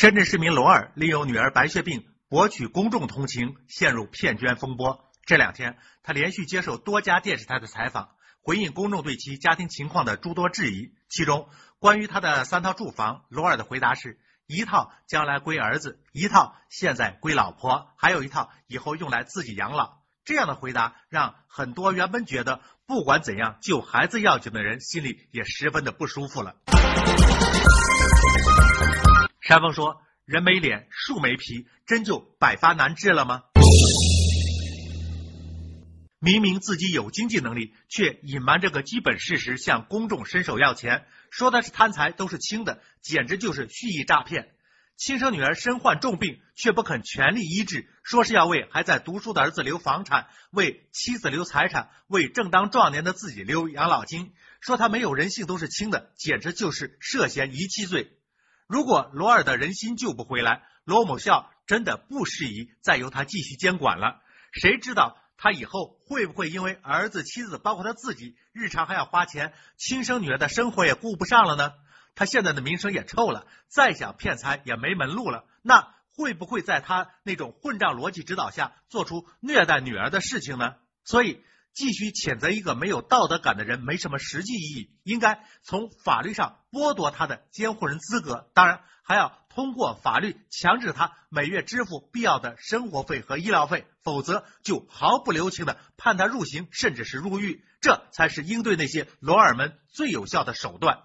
深圳市民罗二利用女儿白血病博取公众同情，陷入骗捐风波。这两天，他连续接受多家电视台的采访，回应公众对其家庭情况的诸多质疑。其中，关于他的三套住房，罗二的回答是一套将来归儿子，一套现在归老婆，还有一套以后用来自己养老。这样的回答让很多原本觉得不管怎样救孩子要紧的人心里也十分的不舒服了。山峰说：“人没脸，树没皮，真就百发难治了吗？明明自己有经济能力，却隐瞒这个基本事实向公众伸手要钱，说的是贪财都是轻的，简直就是蓄意诈骗。亲生女儿身患重病，却不肯全力医治，说是要为还在读书的儿子留房产，为妻子留财产，为正当壮年的自己留养老金，说他没有人性都是轻的，简直就是涉嫌遗弃罪。”如果罗尔的人心救不回来，罗某校真的不适宜再由他继续监管了。谁知道他以后会不会因为儿子、妻子，包括他自己，日常还要花钱，亲生女儿的生活也顾不上了呢？他现在的名声也臭了，再想骗财也没门路了。那会不会在他那种混账逻辑指导下，做出虐待女儿的事情呢？所以。继续谴责一个没有道德感的人没什么实际意义，应该从法律上剥夺他的监护人资格，当然还要通过法律强制他每月支付必要的生活费和医疗费，否则就毫不留情的判他入刑，甚至是入狱，这才是应对那些罗尔们最有效的手段。